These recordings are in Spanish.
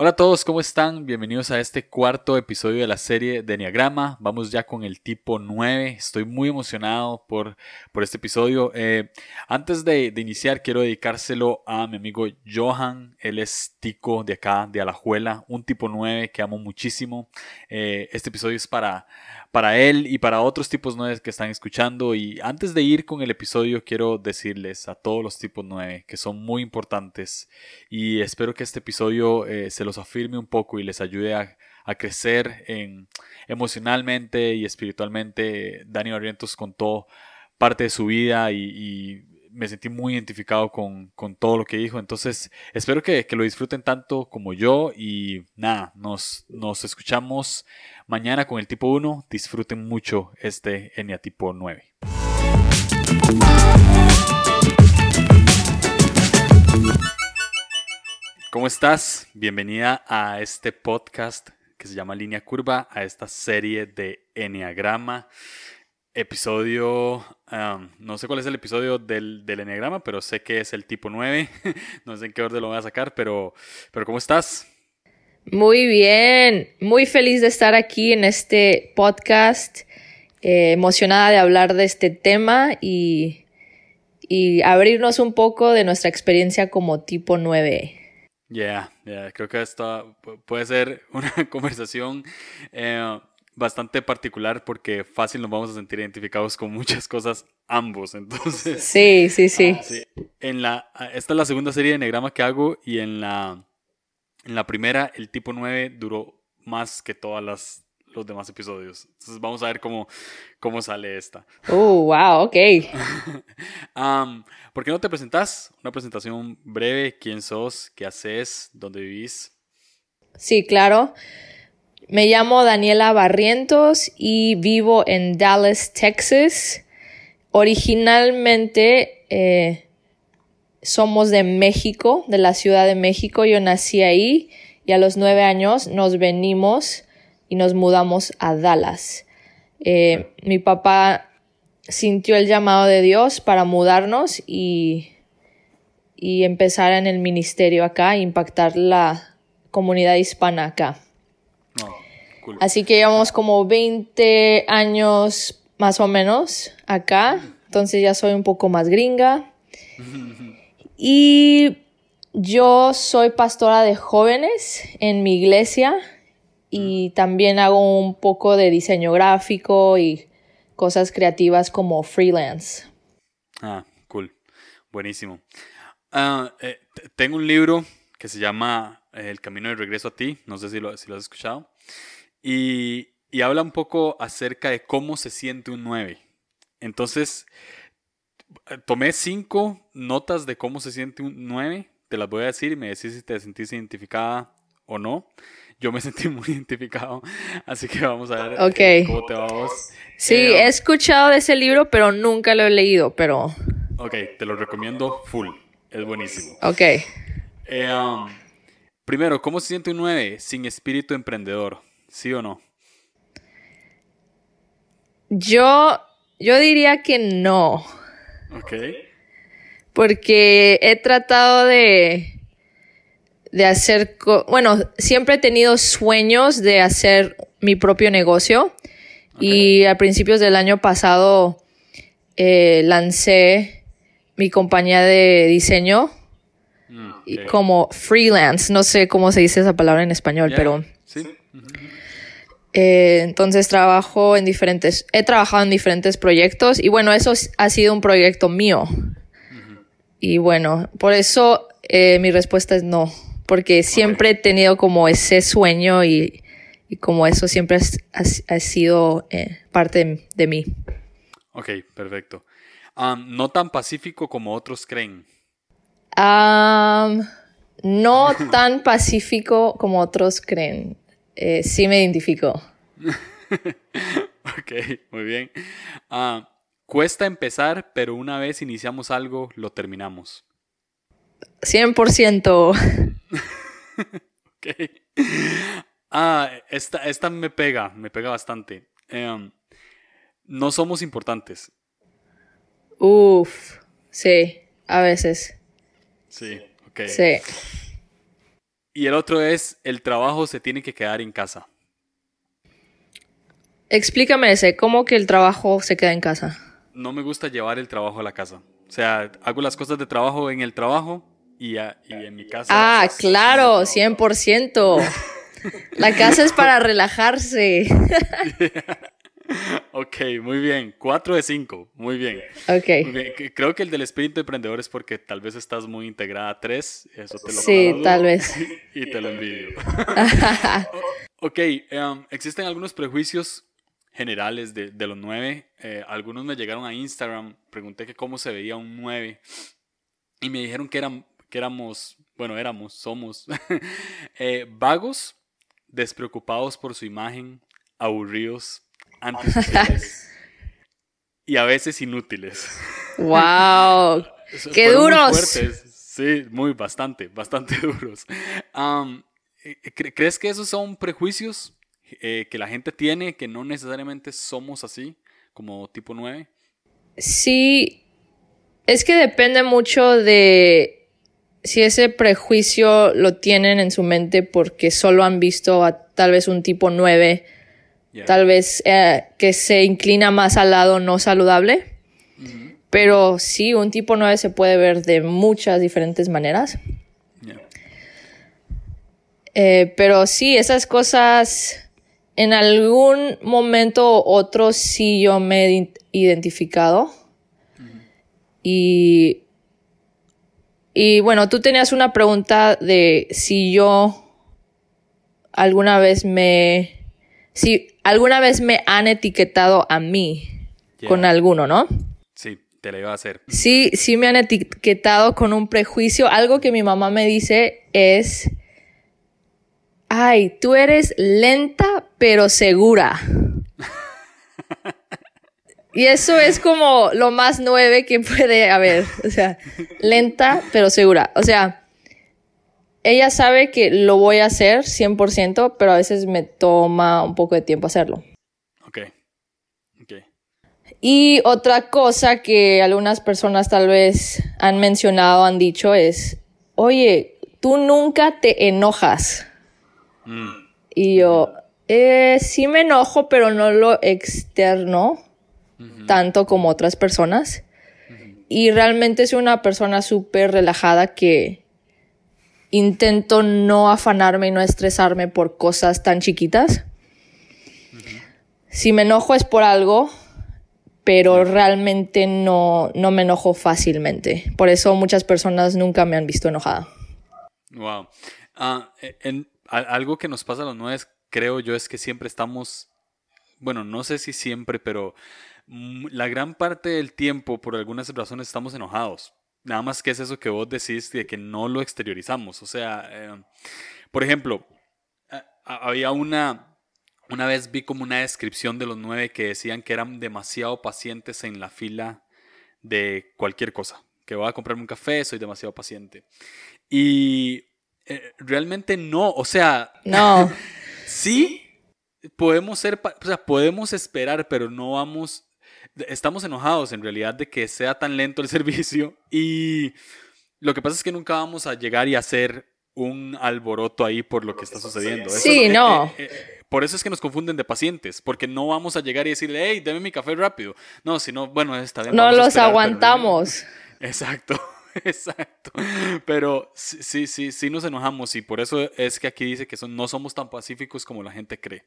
Hola a todos, ¿cómo están? Bienvenidos a este cuarto episodio de la serie de Enneagrama. Vamos ya con el tipo 9. Estoy muy emocionado por, por este episodio. Eh, antes de, iniciar, quiero dedicárselo a mi amigo Johan. Él es tico de acá, de Alajuela, un tipo 9 que amo muchísimo. Eh, este episodio es para, para él y para otros tipos 9 que están escuchando. Y antes de ir con el episodio, quiero decirles a todos los tipos 9 que son muy importantes. Y espero que este episodio eh, se los afirme un poco y les ayude a, crecer en, emocionalmente y espiritualmente. Dani Barrientos contó parte de su vida y, me sentí muy identificado con, todo lo que dijo. Entonces, espero que, lo disfruten tanto como yo. Y nada, nos, nos escuchamos mañana con el tipo 1. Disfruten mucho este Enia tipo 9. ¿Cómo estás? Bienvenida a este podcast que se llama Línea Curva, a esta serie de Enneagrama. Episodio, um, no sé cuál es el episodio del, del Enneagrama, pero sé que es el tipo 9. no sé en qué orden lo voy a sacar, pero, pero ¿cómo estás? Muy bien, muy feliz de estar aquí en este podcast, eh, emocionada de hablar de este tema y, y abrirnos un poco de nuestra experiencia como tipo 9. Ya, yeah, creo que esto puede ser una conversación eh, bastante particular porque fácil nos vamos a sentir identificados con muchas cosas ambos. Entonces, sí, sí, sí. Ah, en la, ah, esta es la segunda serie de Enneagrama que hago y en la, en la primera el tipo 9 duró más que todas las los demás episodios. Entonces vamos a ver cómo, cómo sale esta. Oh, wow, ok. ¿Por qué no te presentas? Una presentación breve, quién sos, qué haces, dónde vivís. Sí, claro. Me llamo Daniela Barrientos y vivo en Dallas, Texas. Originalmente eh, somos de México, de la Ciudad de México. Yo nací ahí y a los nueve años nos venimos y nos mudamos a Dallas. Eh, mi papá sintió el llamado de Dios para mudarnos y, y empezar en el ministerio acá, impactar la comunidad hispana acá. Así que llevamos como 20 años más o menos acá, entonces ya soy un poco más gringa. Y yo soy pastora de jóvenes en mi iglesia y también hago un poco de diseño gráfico y cosas creativas como freelance. Ah, cool. Buenísimo. Ah, eh, tengo un libro que se llama El Camino de Regreso a ti, no sé si lo, si lo has escuchado, y, y, habla un poco acerca de cómo se siente un 9. Entonces, tomé cinco notas de cómo se siente un 9, te las voy a decir y me decís si te sentís identificada o no yo me sentí muy identificado. Así que vamos a ver eh, cómo te vamos. Sí, eh, he escuchado de ese libro, pero nunca lo he leído, pero... Ok, te lo recomiendo full. Es buenísimo. Ok. Eh, um, primero, ¿cómo se siente un 9 sin espíritu emprendedor? ¿Sí o no? Yo, yo diría que no. Ok. Porque he tratado de de hacer, bueno, siempre he tenido sueños de hacer mi propio negocio y a principios del año pasado eh, lancé mi compañía de diseño como freelance, no sé cómo se dice esa palabra en español, pero... Eh, entonces trabajo en diferentes, he trabajado en diferentes proyectos y bueno, eso ha sido un proyecto mío. Y bueno, por eso eh, mi respuesta es no porque siempre he tenido como ese sueño y, como eso siempre ha, sido eh, parte de, mí. Ok, perfecto. no tan pacífico como otros creen. No tan pacífico como otros creen. Eh, sí me identifico. ok, muy bien. cuesta empezar, pero una vez iniciamos algo, lo terminamos. 100%. ok. Ah, esta, esta me pega, me pega bastante. Em, no somos importantes. Uf, sí, a veces. Sí, ok. Sí. y el otro es, el trabajo se tiene que quedar en casa. Explícame ese, ¿cómo que el trabajo se queda en casa? No me gusta llevar el trabajo a la casa. O sea, hago las cosas de trabajo en el trabajo y, en mi casa. Ah, pues, claro, 100%. La casa es para relajarse. ok, muy bien. 4 de 5, muy bien. Ok. Creo que el del espíritu emprendedor es porque tal vez estás muy integrada a 3. Eso te lo Sí, tal vez. y te lo envidio. ok, um, existen algunos prejuicios generales de, los 9. Eh, algunos me llegaron a Instagram, pregunté que cómo se veía un 9 y me dijeron que, eran, que éramos, bueno, éramos, somos eh, vagos, despreocupados por su imagen, aburridos, antisociales y a veces inútiles. ¡Wow! ¡Qué duros! Sí, muy, bastante, bastante duros. Eh, ¿Crees que esos son prejuicios eh, que la gente tiene, que no necesariamente somos así, como tipo 9? Sí, es que depende mucho de si ese prejuicio lo tienen en su mente porque solo han visto a tal vez un tipo 9, tal vez eh, que se inclina más al lado no saludable. Pero sí, un tipo 9 se puede ver de muchas diferentes maneras. Eh, pero sí, esas cosas en algún momento u otro sí yo me he identificado. Y, y bueno, tú tenías una pregunta de si yo alguna vez me, si alguna vez me han etiquetado a mí con alguno, ¿no? Sí, te la iba a hacer. Sí, sí me han etiquetado con un prejuicio. Algo que mi mamá me dice es ay, tú eres lenta pero segura. Y eso es como lo más nueve que puede haber. O sea, lenta pero segura. O sea, ella sabe que lo voy a hacer 100%, pero a veces me toma un poco de tiempo hacerlo. Ok. Ok. Y otra cosa que algunas personas tal vez han mencionado, han dicho es, oye, tú nunca te enojas. Y yo, eh, sí me enojo, pero no lo externo tanto como otras personas. Y realmente soy una persona súper relajada que intento no afanarme y no estresarme por cosas tan chiquitas. Si me enojo es por algo, pero realmente no, no me enojo fácilmente. Por eso muchas personas nunca me han visto enojada. Wow. Ah, en, algo que nos pasa a los nueve, creo yo, es que siempre estamos, bueno, no sé si siempre, pero la gran parte del tiempo, por algunas razones, estamos enojados. Nada más que es eso que vos decís de que no lo exteriorizamos. O sea, eh, por ejemplo, había una, una vez vi como una descripción de los nueve que decían que eran demasiado pacientes en la fila de cualquier cosa. Que voy a comprarme un café, soy demasiado paciente. Y eh, realmente no, o sea, no. sí podemos ser, o sea, podemos esperar, pero no vamos, estamos enojados en realidad de que sea tan lento el servicio y lo que pasa es que nunca vamos a llegar y hacer un alboroto ahí por lo que está sucediendo. sí, no. Eh, eh, por eso es que nos confunden de pacientes, porque no vamos a llegar y decirle, hey, dame mi café rápido. No, sino, bueno, está bien. No los aguantamos. Exacto. Exacto. Pero sí, sí, sí nos enojamos y por eso es que aquí dice que son, no somos tan pacíficos como la gente cree.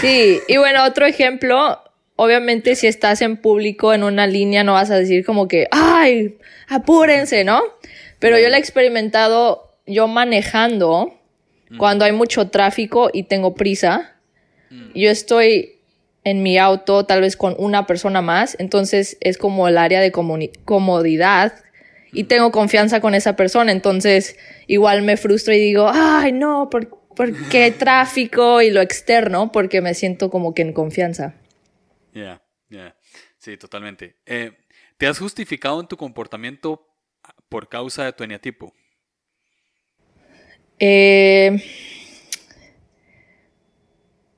Sí, y bueno, otro ejemplo, obviamente si estás en público en una línea no vas a decir como que, ay, apúrense, ¿no? Pero yo lo he experimentado yo manejando cuando hay mucho tráfico y tengo prisa. Yo estoy en mi auto tal vez con una persona más, entonces es como el área de comodidad y tengo confianza con esa persona, entonces igual me frustro y digo, ay, no, ¿por, qué tráfico y lo externo? Porque me siento como que en confianza. Ya, ya, sí, totalmente. Eh, ¿Te has justificado en tu comportamiento por causa de tu eneatipo? Eh,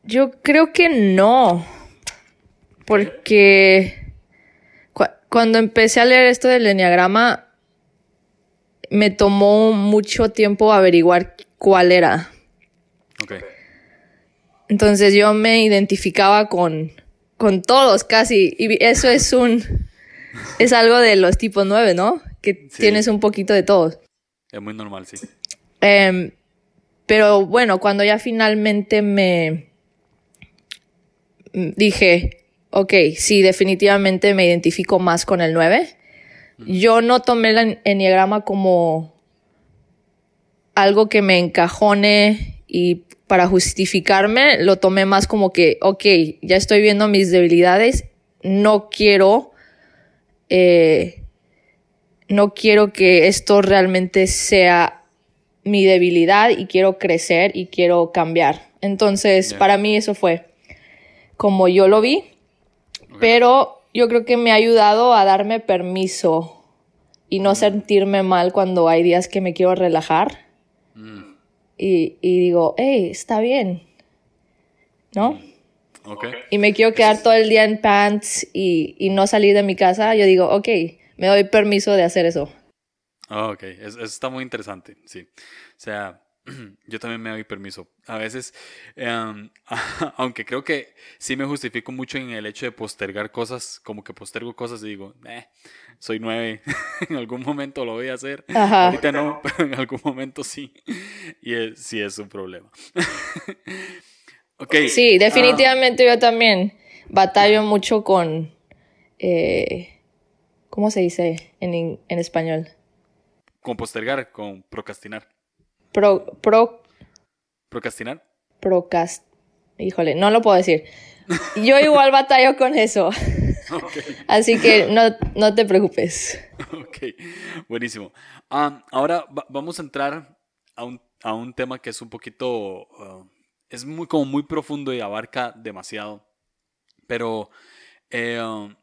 yo creo que no, porque cuando empecé a leer esto del enneagrama, me tomó mucho tiempo averiguar cuál era. Ok. Entonces yo me identificaba con, con todos casi. Y eso es un. Es algo de los tipos 9, ¿no? Que Sí. tienes un poquito de todos. Es muy normal, sí. Em, pero bueno, cuando ya finalmente me dije, ok, sí, definitivamente me identifico más con el 9. Yo no tomé el enneagrama como algo que me encajone y para justificarme, lo tomé más como que, ok, ya estoy viendo mis debilidades, no quiero, eh, no quiero que esto realmente sea mi debilidad y quiero crecer y quiero cambiar. Entonces, para mí eso fue como yo lo vi, pero yo creo que me ha ayudado a darme permiso y no sentirme mal cuando hay días que me quiero relajar. Mm, y, y digo, hey, está bien, ¿no? ok. Y me quiero quedar todo el día en pants y, y no salir de mi casa, yo digo, ok, me doy permiso de hacer eso. Ah, ok, Es- eso está muy interesante, sí. O sea, yo también me doy permiso. A veces, em, aunque creo que sí me justifico mucho en el hecho de postergar cosas, como que postergo cosas y digo, eh, soy nueve, en algún momento lo voy a hacer. Ajá. Ahorita no, pero en algún momento sí. Y es- sí es un problema. ok. Sí, ah, definitivamente yo también batallo mucho con, eh, ¿cómo se dice en, en español? con postergar, con procrastinar. Pro, pro, ¿Procrastinar? procast, híjole, no lo puedo decir. Yo igual batallo con eso, así que no, no te preocupes. Ok, buenísimo. Am, ahora va- vamos a entrar a un, a un tema que es un poquito, ah, es muy como muy profundo y abarca demasiado, pero eh, um,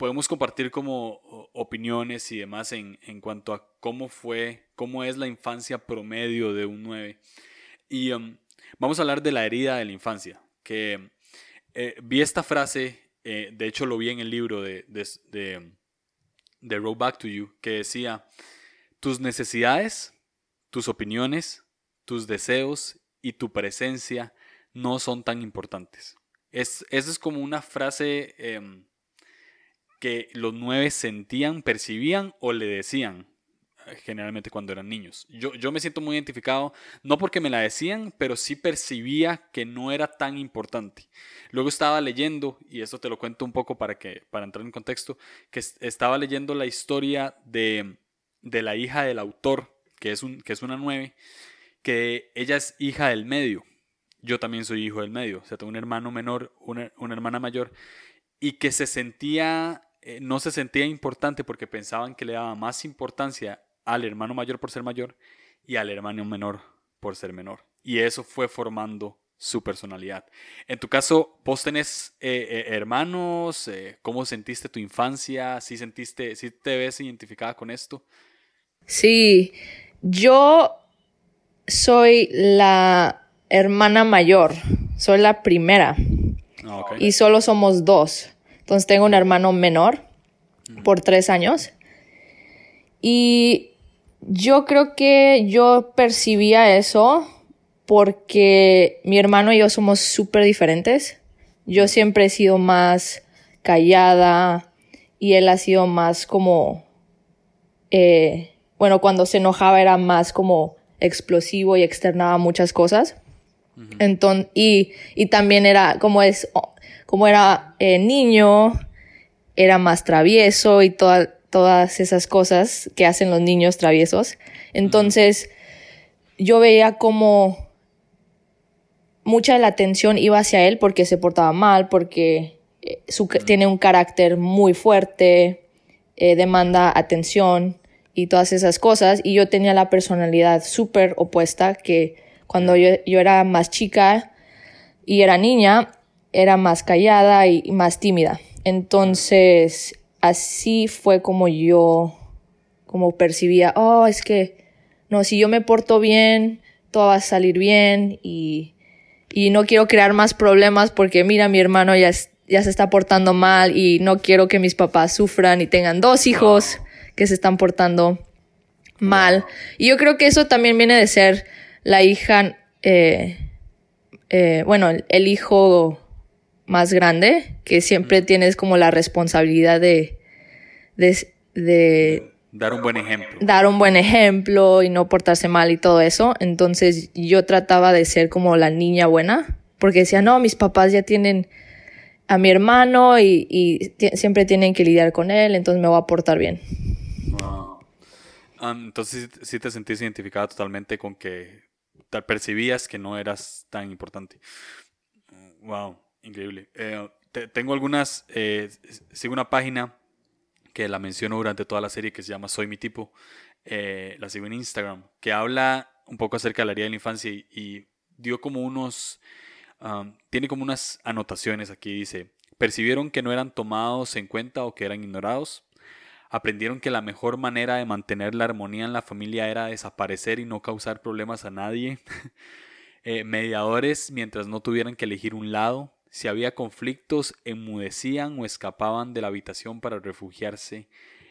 podemos compartir como opiniones y demás en, en cuanto a cómo fue, cómo es la infancia promedio de un 9. Y um, vamos a hablar de la herida de la infancia, que eh, vi esta frase, eh, de hecho lo vi en el libro de, de, de, de Road Back to You, que decía, tus necesidades, tus opiniones, tus deseos y tu presencia no son tan importantes. Es, esa es como una frase em, que los nueve sentían, percibían o le decían eh, generalmente cuando eran niños. Yo, yo me siento muy identificado, no porque me la decían, pero sí percibía que no era tan importante. Luego estaba leyendo, y esto te lo cuento un poco para, que, para entrar en contexto, que es- estaba leyendo la historia de, de la hija del autor, que es, un, que es una nueve, que ella es hija del medio. Yo también soy hijo del medio, o sea, tengo un hermano menor, una, una hermana mayor, y que se sentía, eh, no se sentía importante porque pensaban que le daba más importancia al hermano mayor por ser mayor y al hermano menor por ser menor. Y eso fue formando su personalidad. En tu caso, vos tenés eh, eh, hermanos, eh, ¿cómo sentiste tu infancia? ¿Sí sentiste, sí te ves identificada con esto? Sí, yo soy la hermana mayor, soy la primera Ah, y solo somos dos. Entonces tengo un hermano menor por tres años y yo creo que yo percibía eso porque mi hermano y yo somos súper diferentes. Yo siempre he sido más callada y él ha sido más como eh, bueno, cuando se enojaba era más como explosivo y externaba muchas cosas. Enton- y, y también era, como es, como era eh, niño, era más travieso y toda- todas esas cosas que hacen los niños traviesos. Entonces, yo veía como mucha de la atención iba hacia él porque se portaba mal, porque eh, su, tiene un carácter muy fuerte, eh, demanda atención y todas esas cosas. Y yo tenía la personalidad súper opuesta que cuando yo, yo era más chica y era niña, era más callada y, más tímida. Entonces, así fue como yo, como percibía, oh, es que, no, si yo me porto bien, todo va a salir bien y, y no quiero crear más problemas porque mira, mi hermano ya, ya se está portando mal y no quiero que mis papás sufran y tengan dos hijos que se están portando mal. Y yo creo que eso también viene de ser la hija, eh, eh, bueno, el, hijo más grande, que siempre tienes como la responsabilidad de, de, Dar un buen ejemplo. Dar un buen ejemplo y no portarse mal y todo eso. Entonces yo trataba de ser como la niña buena, porque decía, no, mis papás ya tienen a mi hermano y, siempre tienen que lidiar con él, entonces me voy a portar bien. Ah, entonces sí te sentís identificada totalmente con que percibías que no eras tan importante. Wow, increíble. Eh, tengo algunas, eh, sigo una página que la menciono durante toda la serie que se llama Soy mi tipo, eh, la sigo en Instagram, que habla un poco acerca de la área de la infancia y, dio como unos, tiene como unas anotaciones aquí, dice, percibieron que no eran tomados en cuenta o que eran ignorados, aprendieron que la mejor manera de mantener la armonía en la familia era desaparecer y no causar problemas a nadie, mediadores mientras no tuvieran que elegir un lado, si había conflictos, enmudecían o escapaban de la habitación para refugiarse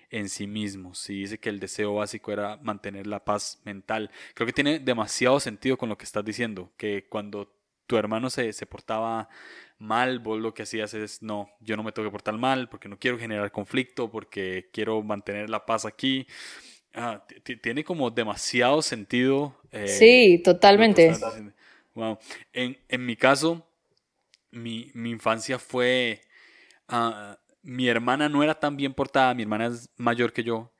en sí mismos. Y dice que el deseo básico era mantener la paz mental. Creo que tiene demasiado sentido con lo que estás diciendo, que cuando tu hermano se, se portaba mal, vos lo que hacías es, no, yo no me tengo que portar mal porque no quiero generar conflicto, porque quiero mantener la paz aquí. Ah, tiene como demasiado sentido. Eh, sí, totalmente. Wow. En, en mi caso, mi, infancia fue... Ah, mi hermana no era tan bien portada, mi hermana es mayor que yo,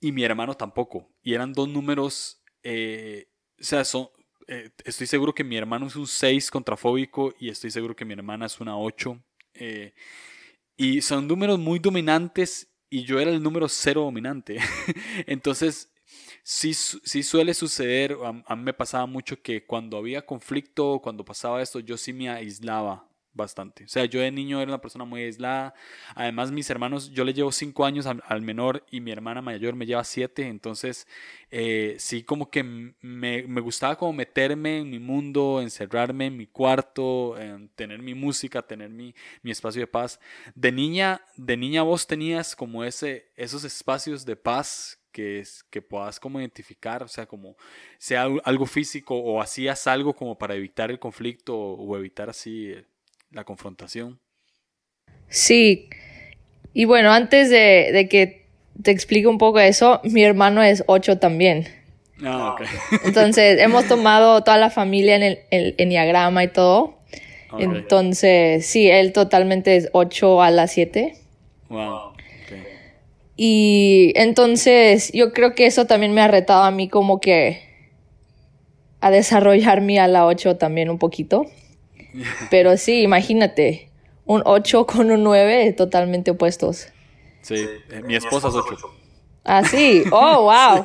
y mi hermano tampoco. Y eran dos números, eh, o sea, son, eh, estoy seguro que mi hermano es un 6 contrafóbico y estoy seguro que mi hermana es una 8. Eh, y son números muy dominantes y yo era el número 0 dominante. Entonces, sí, sí suele suceder, a, a, mí me pasaba mucho que cuando había conflicto, cuando pasaba esto, yo sí me aislaba bastante. O sea, yo de niño era una persona muy aislada. Además, mis hermanos, yo le llevo cinco años al, menor y mi hermana mayor me lleva siete. Entonces, eh, sí, como que me, me, gustaba como meterme en mi mundo, encerrarme en mi cuarto, en tener mi música, tener mi, mi, espacio de paz. De niña, de niña vos tenías como ese, esos espacios de paz que, es, que puedas como identificar, o sea, como sea algo físico o hacías algo como para evitar el conflicto o evitar así la confrontación. Sí, y bueno, antes de, que te explique un poco eso, mi hermano es 8 también. Ah, ok. Entonces, hemos tomado toda la familia en el, el enneagrama y todo. Entonces, sí, él totalmente es 8 a las 7. Wow. Y entonces yo creo que eso también me ha retado a mí como que a desarrollarme a la 8 también un poquito. Pero sí, imagínate, un 8 con un 9 totalmente opuestos. Sí, eh, mi esposa es 8. Ah, sí, oh, wow.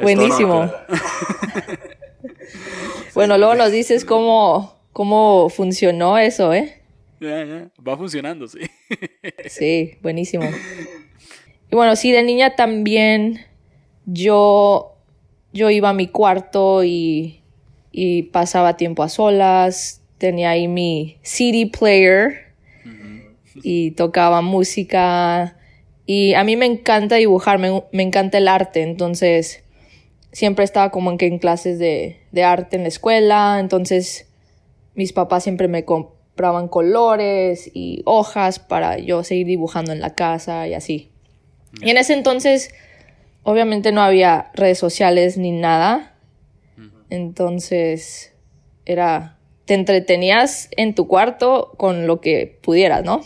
Buenísimo. bueno, luego nos dices cómo, cómo funcionó eso, ¿eh? Ya, ya, va funcionando, sí. sí, buenísimo. Y bueno, sí, de niña también yo, yo iba a mi cuarto y, y pasaba tiempo a solas, tenía ahí mi CD player y tocaba música. Y a mí me encanta dibujar, me, encanta el arte, entonces siempre estaba como en, en clases de, arte en la escuela, entonces mis papás siempre me compraban colores y hojas para yo seguir dibujando en la casa y así. Y en ese entonces, obviamente no había redes sociales ni nada, entonces era te entretenías en tu cuarto con lo que pudieras, ¿no?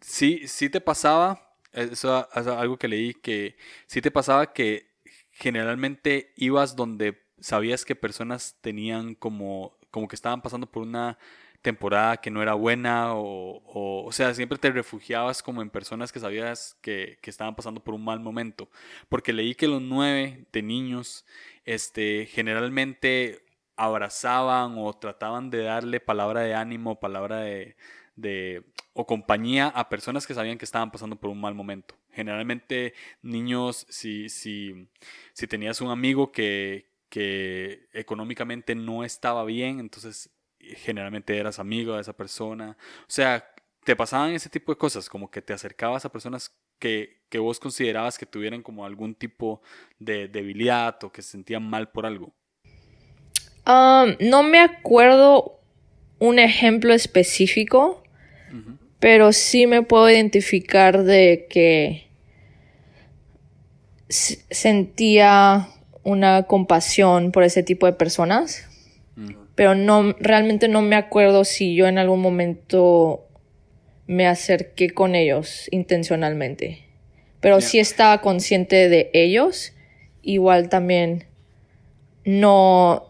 Sí, sí te pasaba, eso es algo que leí, que sí te pasaba que generalmente ibas donde sabías que personas tenían como, como que estaban pasando por una temporada que no era buena o, o, sea, siempre te refugiabas como en personas que sabías que, que, estaban pasando por un mal momento. Porque leí que los nueve de niños, este, generalmente abrazaban o trataban de darle palabra de ánimo, palabra de, de, o compañía a personas que sabían que estaban pasando por un mal momento. Generalmente niños, si, si, si tenías un amigo que, que económicamente no estaba bien, entonces generalmente eras amigo de esa persona. O sea, te pasaban ese tipo de cosas, como que te acercabas a personas que, que vos considerabas que tuvieran como algún tipo de debilidad o que se sentían mal por algo. Um, no me acuerdo un ejemplo específico, pero sí me puedo identificar de que sentía una compasión por ese tipo de personas, mm. pero no realmente no me acuerdo si yo en algún momento me acerqué con ellos intencionalmente. Pero sí estaba consciente de ellos, igual también no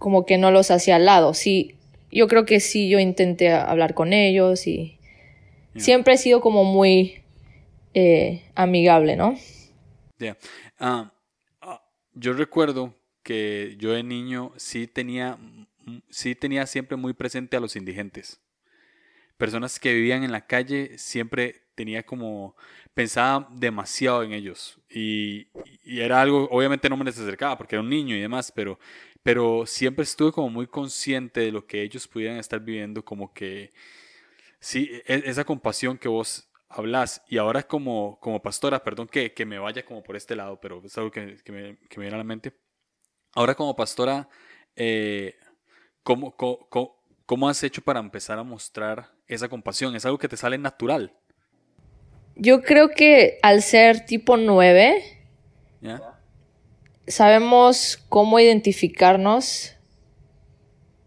como que no los hacía al lado. Sí, yo creo que sí yo intenté hablar con ellos y siempre he sido como muy eh, amigable, ¿no? Ah, ah, yo recuerdo que yo de niño sí tenía, sí tenía siempre muy presente a los indigentes. Personas que vivían en la calle, siempre tenía como, pensaba demasiado en ellos. Y, era algo, obviamente no me les acercaba porque era un niño y demás, pero, pero siempre estuve como muy consciente de lo que ellos pudieran estar viviendo, como que, sí, e, esa compasión que vos hablas y ahora como, como pastora, perdón que, me vaya como por este lado, pero es algo que, me, viene a la mente. Ahora como pastora, eh, ¿cómo, cómo, has hecho para empezar a mostrar esa compasión? ¿Es algo que te sale natural? Yo creo que al ser tipo 9, sabemos cómo identificarnos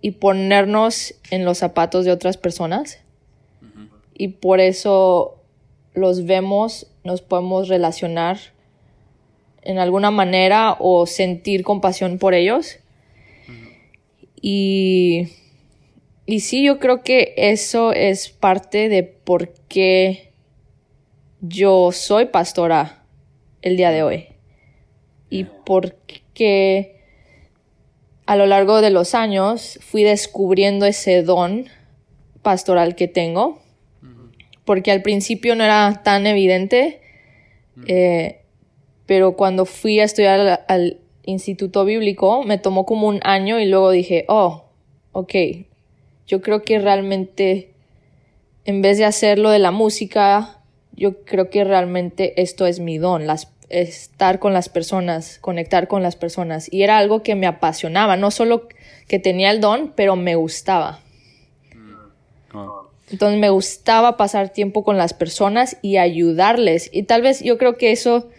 y ponernos en los zapatos de otras personas. Y por eso los vemos, nos podemos relacionar en alguna manera o sentir compasión por ellos. Y, y sí, yo creo que eso es parte de por qué yo soy pastora el día de hoy. Y por qué a lo largo de los años fui descubriendo ese don pastoral que tengo porque al principio no era tan evidente, eh, pero cuando fui a estudiar al, instituto bíblico me tomó como un año y luego dije, oh, ok, yo creo que realmente en vez de hacerlo de la música, yo creo que realmente esto es mi don, las, estar con las personas, conectar con las personas. Y era algo que me apasionaba, no solo que tenía el don, pero me gustaba. Entonces me gustaba pasar tiempo con las personas y ayudarles. Y tal vez yo creo que eso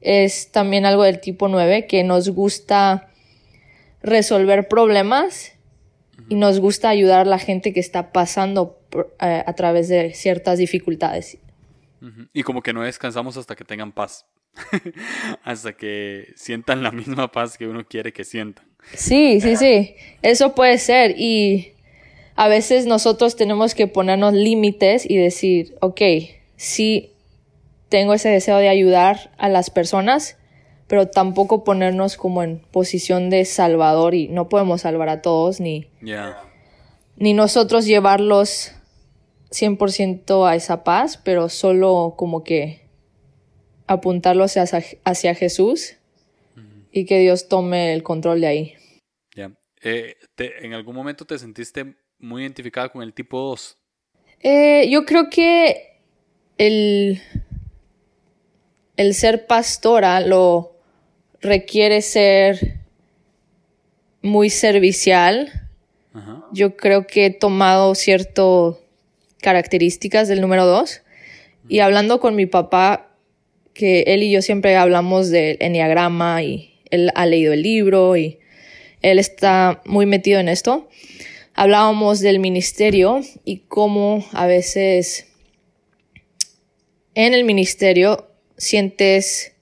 es también algo del tipo 9, que nos gusta resolver problemas y nos gusta ayudar a la gente que está pasando eh, a través de ciertas dificultades. Y como que no descansamos hasta que tengan paz, hasta que sientan la misma paz que uno quiere que sientan. Sí, sí, sí, eso puede ser. Y a veces nosotros tenemos que ponernos límites y decir, ok, sí tengo ese deseo de ayudar a las personas, pero tampoco ponernos como en posición de salvador y no podemos salvar a todos ni, ni nosotros llevarlos 100% a esa paz, pero solo como que apuntarlos hacia, Jesús y que Dios tome el control de ahí. Ya. Eh, ¿En algún momento te sentiste muy identificada con el tipo 2? Eh, yo creo que el, el ser pastora lo requiere ser muy servicial. Yo creo que he tomado ciertas características del número 2. Y hablando con mi papá, que él y yo siempre hablamos del enneagrama y él ha leído el libro y él está muy metido en esto. Hablábamos del ministerio y cómo a veces en el ministerio sientes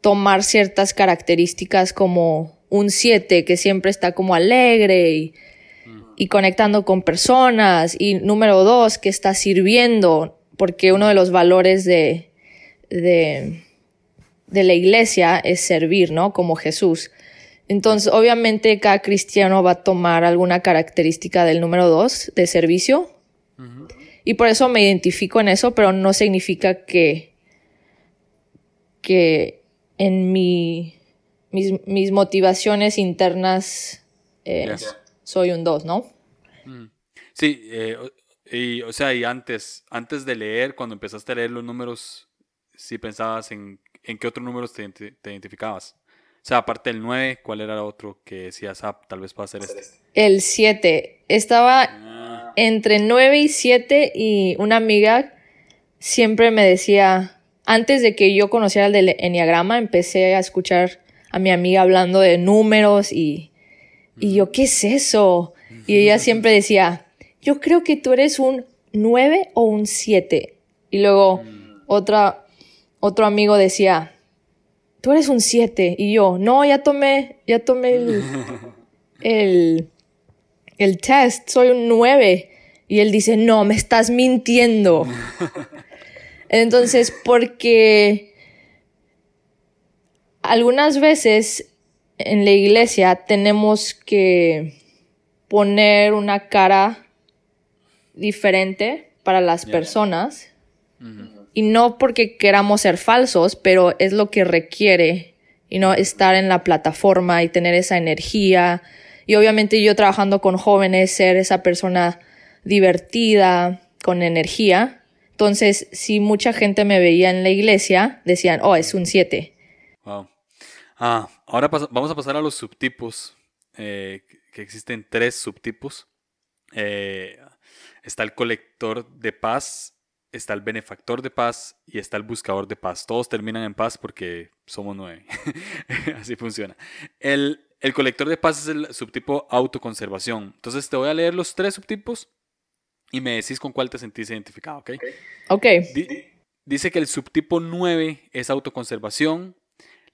tomar ciertas características como un 7 que siempre está como alegre y, y, conectando con personas y número 2 que está sirviendo porque uno de los valores de, de, de la iglesia es servir, ¿no? Como Jesús. Entonces, obviamente, cada cristiano va a tomar alguna característica del número dos de servicio. Y por eso me identifico en eso, pero no significa que, que en mi, mis, motivaciones internas eh, soy un dos, ¿no? Sí, eh, y, o sea, y antes, antes de leer, cuando empezaste a leer los números, sí pensabas en, en qué otros números te, te identificabas. O sea, aparte del 9, ¿cuál era el otro que decías, ah, tal vez pueda ser este? El 7. Estaba Ah, entre 9 y 7 y una amiga siempre me decía, antes de que yo conociera el del enneagrama, empecé a escuchar a mi amiga hablando de números y, y yo, ¿qué es eso? Y ella siempre decía, yo creo que tú eres un 9 o un 7. Y luego otra, otro amigo decía, tú eres un 7. Y yo, no, ya tomé, ya tomé el, el, el test, soy un 9. Y él dice, no, me estás mintiendo. Entonces, porque algunas veces en la iglesia tenemos que poner una cara diferente para las personas. Y no porque queramos ser falsos, pero es lo que requiere, y no estar en la plataforma y tener esa energía. Y obviamente yo trabajando con jóvenes, ser esa persona divertida, con energía. Entonces, si mucha gente me veía en la iglesia, decían, oh, es un 7. Wow. Ah, ahora vamos a pasar a los subtipos, eh, que existen tres subtipos. Eh, está el colector de paz, está el benefactor de paz y está el buscador de paz. Todos terminan en paz porque somos nueve. Así funciona. El, el colector de paz es el subtipo autoconservación. Entonces te voy a leer los tres subtipos y me decís con cuál te sentís identificado, ¿ok? Ok. Di- dice que el subtipo 9 es autoconservación,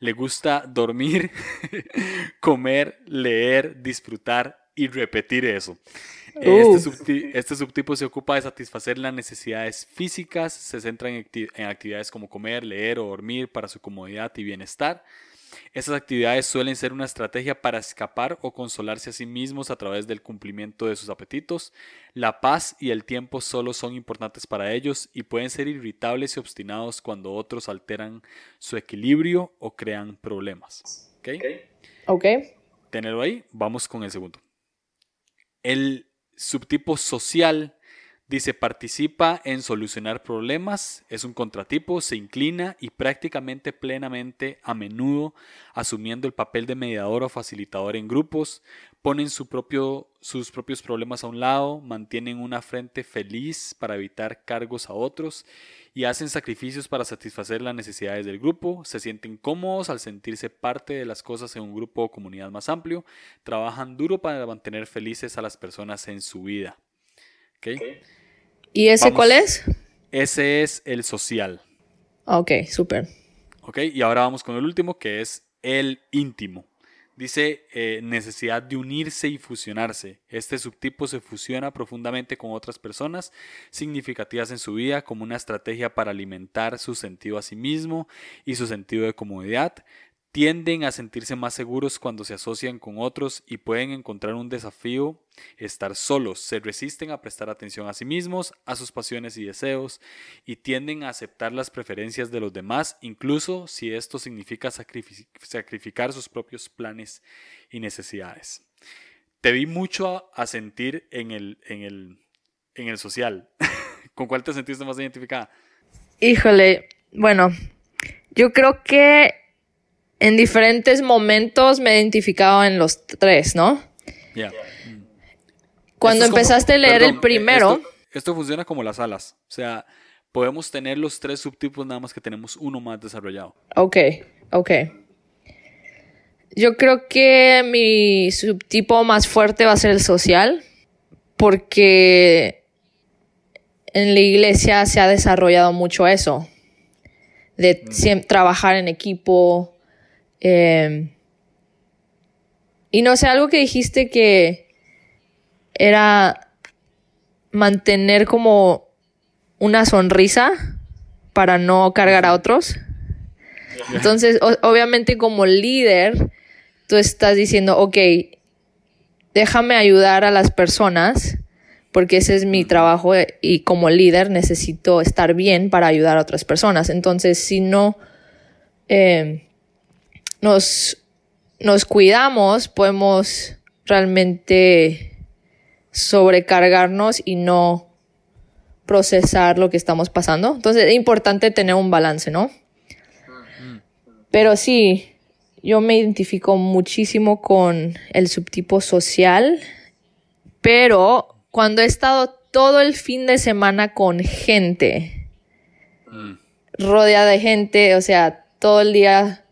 le gusta dormir, comer, leer, disfrutar y repetir eso. Este, subti- este subtipo se ocupa de satisfacer las necesidades físicas, se centra en, acti- en actividades como comer, leer o dormir para su comodidad y bienestar. Esas actividades suelen ser una estrategia para escapar o consolarse a sí mismos a través del cumplimiento de sus apetitos. La paz y el tiempo solo son importantes para ellos y pueden ser irritables y obstinados cuando otros alteran su equilibrio o crean problemas. ¿Ok? Ok. Tenerlo ahí, vamos con el segundo. El subtipo social. Dice participa en solucionar problemas, es un contratipo, se inclina y prácticamente plenamente a menudo asumiendo el papel de mediador o facilitador en grupos, ponen su propio, sus propios problemas a un lado, mantienen una frente feliz para evitar cargos a otros y hacen sacrificios para satisfacer las necesidades del grupo, se sienten cómodos al sentirse parte de las cosas en un grupo o comunidad más amplio, trabajan duro para mantener felices a las personas en su vida. ¿Ok? ¿Y ese Vamos. cuál es? Ese es el social. Ok, súper. ¿Ok? Y ahora vamos con el último, que es el íntimo. Dice eh, necesidad de unirse y fusionarse. Este subtipo se fusiona profundamente con otras personas significativas en su vida como una estrategia para alimentar su sentido a sí mismo y su sentido de comodidad. Tienden a sentirse más seguros cuando se asocian con otros y pueden encontrar un desafío estar solos. Se resisten a prestar atención a sí mismos, a sus pasiones y deseos y tienden a aceptar las preferencias de los demás, incluso si esto significa sacrifi- sacrificar sus propios planes y necesidades. Te vi mucho a sentir en el, en, el, en el social. ¿Con cuál te sentiste más identificada? Híjole, bueno, yo creo que en diferentes momentos me he identificado en los tres, ¿no? Ya. Cuando como- empezaste a leer perdón, el eh, primero, Esto, esto funciona como las alas. O sea, podemos tener los tres subtipos, nada más que tenemos uno más desarrollado. ok, ok. Yo creo que mi subtipo más fuerte va a ser el social, porque en la iglesia se ha desarrollado mucho eso, de trabajar en equipo. Eh, y no sé, algo que dijiste que era mantener como una sonrisa para no cargar a otros. Entonces, obviamente como líder, tú estás diciendo, ok, déjame ayudar a las personas, porque ese es mi trabajo eh, y como líder necesito estar bien para ayudar a otras personas. Entonces, si no eh, nos, nos cuidamos, podemos realmente sobrecargarnos y no procesar lo que estamos pasando. Entonces es importante tener un balance, ¿no? Pero sí, yo me identifico muchísimo con el subtipo social, pero cuando he estado todo el fin de semana con gente, Mm. rodeada de gente, o sea, todo el día,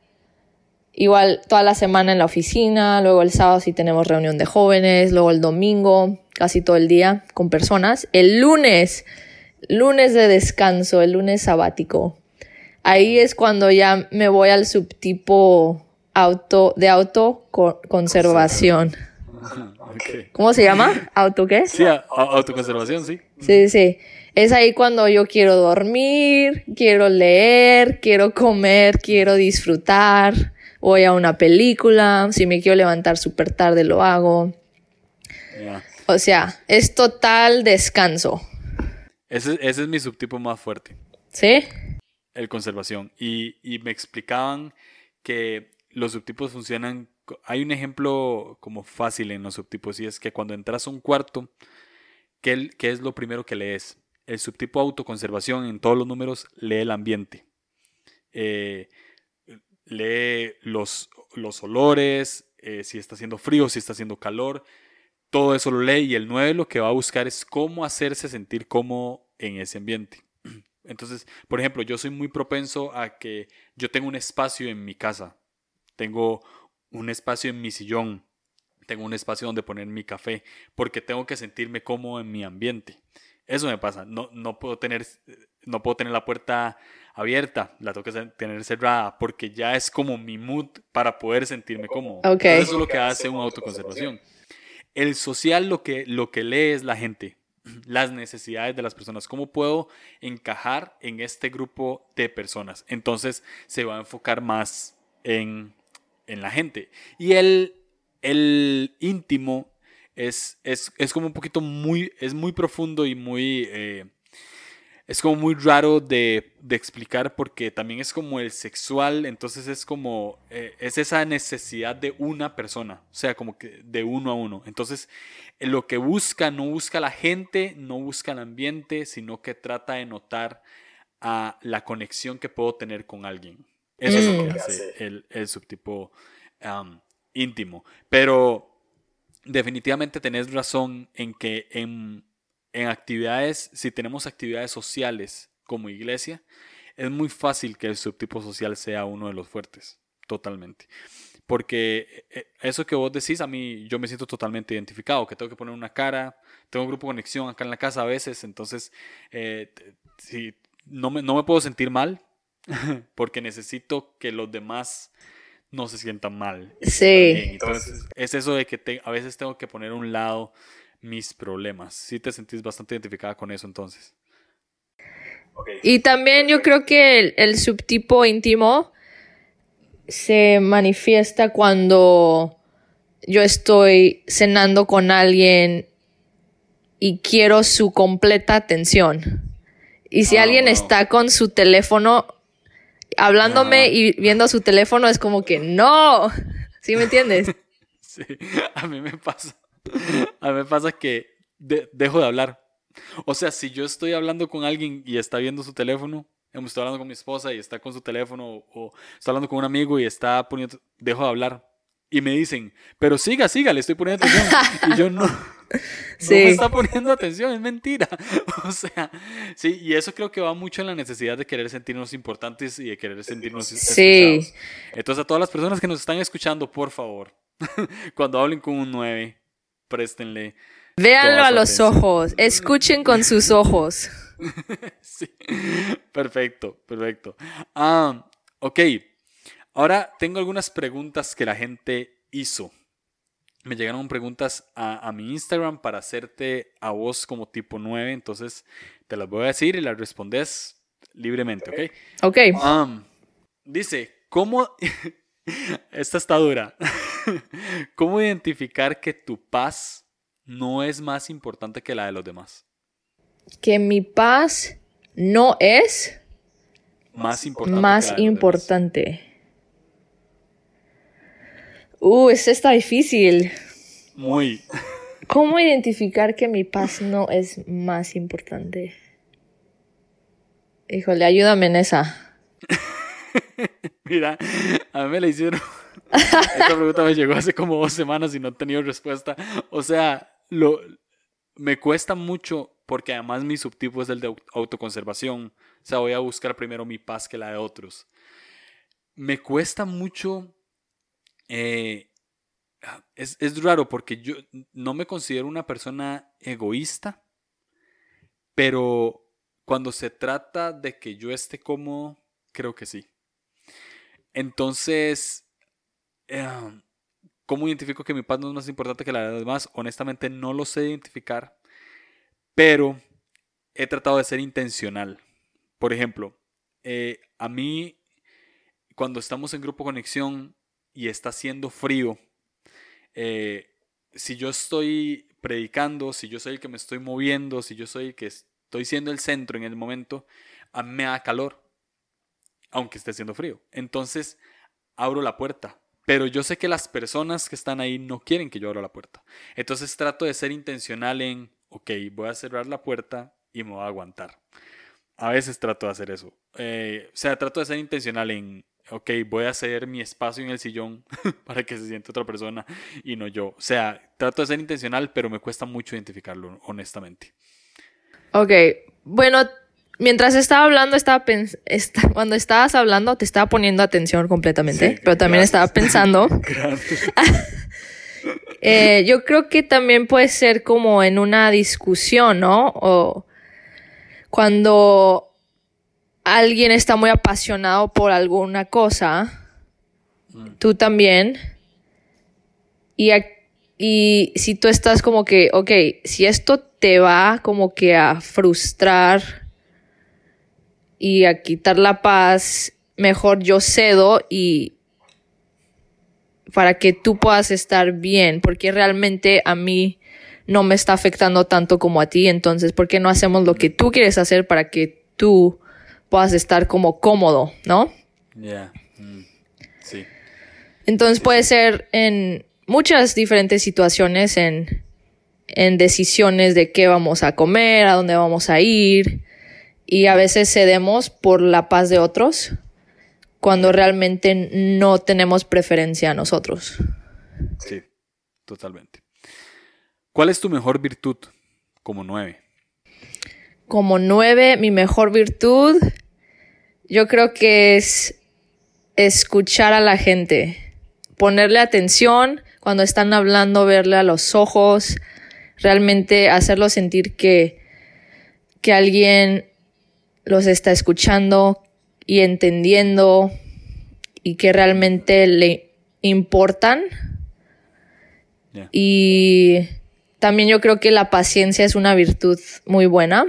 igual toda la semana en la oficina, luego el sábado sí tenemos reunión de jóvenes, luego el domingo, casi todo el día con personas. El lunes, lunes de descanso, el lunes sabático. Ahí es cuando ya me voy al subtipo auto, de autoconservación. Ok. ¿Cómo se llama? ¿Auto qué? Sí, autoconservación, sí. Sí, sí. Es ahí cuando yo quiero dormir, quiero leer, quiero comer, quiero disfrutar. Voy a una película. Si me quiero levantar súper tarde, lo hago. O sea, es total descanso. Ese, ese es mi subtipo más fuerte. ¿Sí? el conservación. Y, y me explicaban que los subtipos funcionan. Hay un ejemplo como fácil en los subtipos y es que cuando entras a un cuarto, ¿qué, el- qué es lo primero que lees? El subtipo autoconservación en todos los números lee el ambiente. Eh, lee los, los olores, eh, si está haciendo frío, si está haciendo calor. Todo eso lo lee y el 9 lo que va a buscar es cómo hacerse sentir cómodo en ese ambiente. Entonces, por ejemplo, yo soy muy propenso a que yo tengo un espacio en mi casa, tengo un espacio en mi sillón, tengo un espacio donde poner mi café, porque tengo que sentirme cómodo en mi ambiente. Eso me pasa, no, no, puedo, tener, no puedo tener la puerta abierta, la tengo que tener cerrada, porque ya es como mi mood para poder sentirme cómodo. Ok. Entonces, Eso es lo que hace una autoconservación. El social lo que, lo que lee es la gente, las necesidades de las personas, cómo puedo encajar en este grupo de personas. Entonces se va a enfocar más en, en la gente. Y el, el íntimo es, es, es como un poquito muy, es muy profundo y muy... eh, es como muy raro de, de explicar porque también es como el sexual, entonces es como, eh, es esa necesidad de una persona, o sea, como que de uno a uno. Entonces, eh, lo que busca, no busca la gente, no busca el ambiente, sino que trata de notar a la conexión que puedo tener con alguien. Eso es lo que Mm. hace el, el subtipo íntimo. Pero definitivamente tenés razón en que en, en actividades, si tenemos actividades sociales como iglesia, es muy fácil que el subtipo social sea uno de los fuertes, totalmente. Porque eh, eso que vos decís, a mí yo me siento totalmente identificado, que tengo que poner una cara, tengo un grupo de conexión acá en la casa a veces, entonces eh, si no, me, no me puedo sentir mal, porque necesito que los demás no se sientan mal. Sí. Entonces, es eso de que te- a veces tengo que poner a un lado mis problemas. Si te sentís bastante identificada con eso entonces. Y también yo creo que el, el subtipo íntimo se manifiesta cuando yo estoy cenando con alguien y quiero su completa atención. Y si Ah, alguien wow. está con su teléfono hablándome Ajá. y viendo su teléfono es como que no. ¿Sí me entiendes? Sí, a mí me pasa. A mí me pasa que de- dejo de hablar. O sea, si yo estoy hablando con alguien y está viendo su teléfono, estoy hablando con mi esposa y está con su teléfono, o estoy hablando con un amigo y está poniendo, dejo de hablar. Y me dicen, pero siga, siga, le estoy poniendo atención. Y yo no, no Sí. me está poniendo atención, es mentira. O sea, sí, y eso creo que va mucho en la necesidad de querer sentirnos importantes y de querer sentirnos Sí. escuchados. Entonces, a todas las personas que nos están escuchando, por favor, cuando hablen con un 9, préstenle. Véanlo a los atención. ojos. Escuchen con sus ojos. Sí, perfecto, perfecto. Ah, ok, ahora tengo algunas preguntas que la gente hizo. Me llegaron preguntas a, a mi Instagram para hacerte a vos como tipo 9, entonces te las voy a decir y las respondes libremente, ¿ok? Ok. Um, dice, ¿cómo... Esta está dura. ¿Cómo identificar que tu paz no es más importante que la de los demás? Que mi paz no es Más importante. que más la de los demás. importante. Uh, eso está difícil. Muy. ¿Cómo identificar que mi paz no es más importante? Híjole, ayúdame en esa. Mira, a mí me la hicieron. Esta pregunta me llegó hace como dos semanas y no he tenido respuesta. O sea, lo, me cuesta mucho porque además mi subtipo es el de autoconservación. O sea, voy a buscar primero mi paz que la de otros. Me cuesta mucho... Eh, es, es raro porque yo no me considero una persona egoísta, pero cuando se trata de que yo esté cómodo, creo que sí. Entonces, em, ¿cómo identifico que mi paz no es más importante que la de los demás? Honestamente no lo sé identificar, pero he tratado de ser intencional. Por ejemplo, eh, a mí, cuando estamos en grupo conexión y está haciendo frío, eh, si yo estoy predicando, si yo soy el que me estoy moviendo, si yo soy el que estoy siendo el centro en el momento, a mí me da calor, aunque esté haciendo frío. Entonces, abro la puerta. Pero yo sé que las personas que están ahí no quieren que yo abra la puerta. Entonces trato de ser intencional en, ok, voy a cerrar la puerta y me voy a aguantar. A veces trato de hacer eso. Eh, o sea, trato de ser intencional en, ok, voy a hacer mi espacio en el sillón para que se siente otra persona y no yo. O sea, trato de ser intencional, pero me cuesta mucho identificarlo, honestamente. Ok, bueno, mientras estaba hablando, estaba cuando estabas hablando te estaba poniendo atención completamente, pero también estaba pensando. eh, yo creo que también puede ser como en una discusión, ¿no? O cuando alguien está muy apasionado por alguna cosa, mm. tú también. Y, y si tú estás como que, ok, si esto te va como que a frustrar y a quitar la paz, mejor yo cedo y para que tú puedas estar bien, porque realmente a mí no me está afectando tanto como a ti, entonces, ¿por qué no hacemos lo que tú quieres hacer para que tú puedas estar como cómodo, ¿no? Ya, mm, sí. Entonces puede ser en muchas diferentes situaciones, en, en decisiones de qué vamos a comer, a dónde vamos a ir, y a veces cedemos por la paz de otros cuando realmente no tenemos preferencia a nosotros. Sí, totalmente. ¿Cuál es tu mejor virtud como nueve? como nueve, mi mejor virtud, yo creo que es escuchar a la gente, ponerle atención cuando están hablando, verle a los ojos, realmente hacerlo sentir que, que alguien los está escuchando y entendiendo y que realmente le importan. Y también yo creo que la paciencia es una virtud muy buena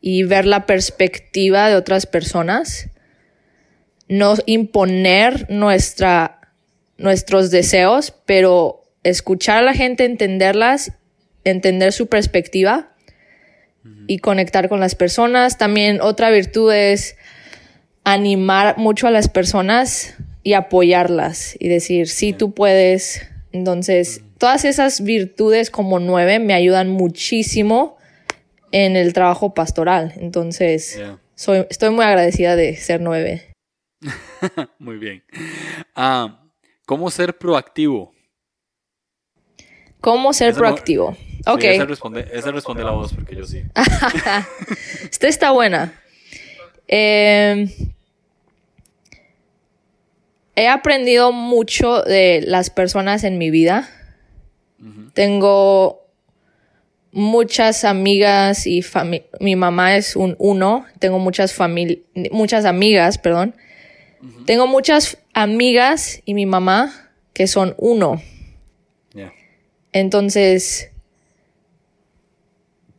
y ver la perspectiva de otras personas, no imponer nuestra, nuestros deseos, pero escuchar a la gente, entenderlas, entender su perspectiva y conectar con las personas. También otra virtud es animar mucho a las personas y apoyarlas y decir, sí, tú puedes. Entonces, todas esas virtudes como nueve me ayudan muchísimo en el trabajo pastoral. Entonces, soy, estoy muy agradecida de ser nueve. muy bien. Ah, ¿Cómo ser proactivo? ¿Cómo ser proactivo? Ok. esa, responde, la voz porque yo sí. Esta está buena. Em, he aprendido mucho de las personas en mi vida. Tengo muchas amigas y mi mamá es un uno, tengo muchas muchas amigas, perdón. Tengo muchas amigas y mi mamá que son uno. Entonces,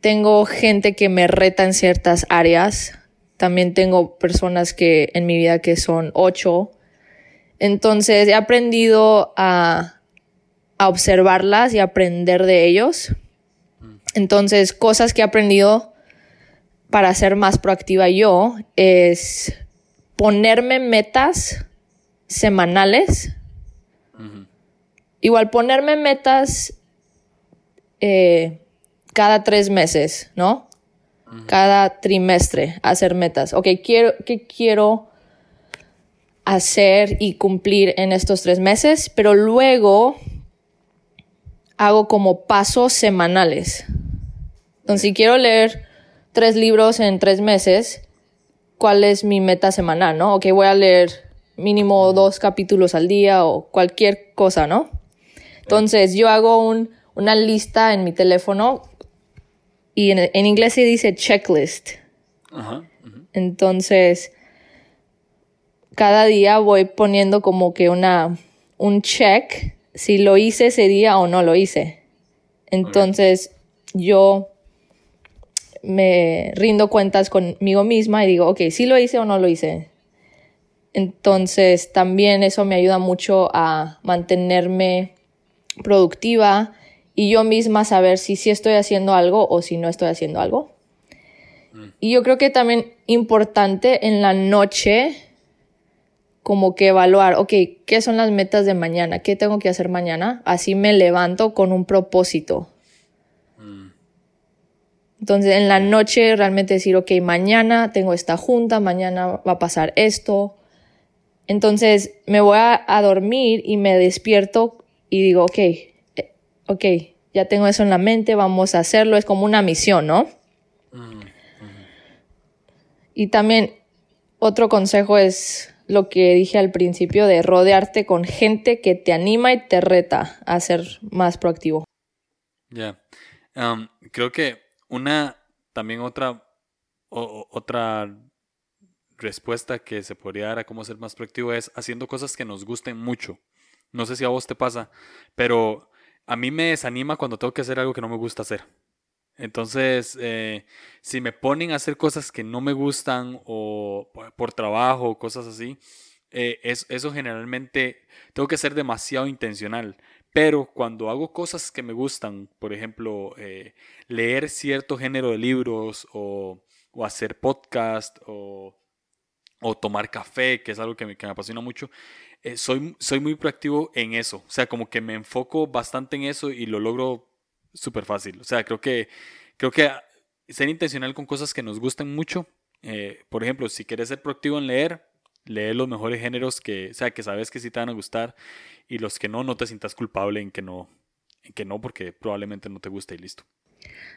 tengo gente que me reta en ciertas áreas. También tengo personas que en mi vida que son ocho. Entonces, he aprendido a, a observarlas y aprender de ellos entonces, cosas que he aprendido para ser más proactiva yo es ponerme metas semanales. Igual ponerme metas eh, cada tres meses, ¿no? Cada trimestre hacer metas. Ok, quiero, ¿qué quiero hacer y cumplir en estos tres meses, pero luego hago como pasos semanales. Entonces, si quiero leer tres libros en tres meses, ¿cuál es mi meta semanal, no? Ok, voy a leer mínimo dos capítulos al día o cualquier cosa, ¿no? Entonces, yo hago un, una lista en mi teléfono y en, en inglés se dice checklist. Entonces, cada día voy poniendo como que una, un check si lo hice ese día o no lo hice. Entonces, yo me rindo cuentas conmigo misma y digo, ok, si lo hice o no lo hice. Entonces, también eso me ayuda mucho a mantenerme productiva y yo misma saber si sí estoy haciendo algo o si no estoy haciendo algo. Mm. Y yo creo que también importante en la noche como que evaluar, ok, ¿qué son las metas de mañana? ¿Qué tengo que hacer mañana? Así me levanto con un propósito. Mm. Entonces en la noche realmente decir, ok, mañana tengo esta junta, mañana va a pasar esto. Entonces me voy a, a dormir y me despierto y digo, ok, ok, ya tengo eso en la mente, vamos a hacerlo, es como una misión, ¿no? Y también otro consejo es lo que dije al principio de rodearte con gente que te anima y te reta a ser más proactivo. Ya, um, creo que una, también otra, otra respuesta que se podría dar a cómo ser más proactivo es haciendo cosas que nos gusten mucho. No sé si a vos te pasa, pero a mí me desanima cuando tengo que hacer algo que no me gusta hacer. Entonces, eh, si me ponen a hacer cosas que no me gustan o por trabajo o cosas así, eh, eso generalmente tengo que ser demasiado intencional. Pero cuando hago cosas que me gustan, por ejemplo, eh, leer cierto género de libros o, hacer podcast o, tomar café, que es algo que me, que me apasiona mucho, eh, soy, soy muy proactivo en eso. O sea, como que me enfoco bastante en eso y lo logro súper fácil. O sea, creo que, creo que ser intencional con cosas que nos gustan mucho. Eh, por ejemplo, si quieres ser proactivo en leer, lee los mejores géneros que, o sea, que sabes que sí te van a gustar y los que no, no te sientas culpable en que no, en que no, porque probablemente no te guste y listo.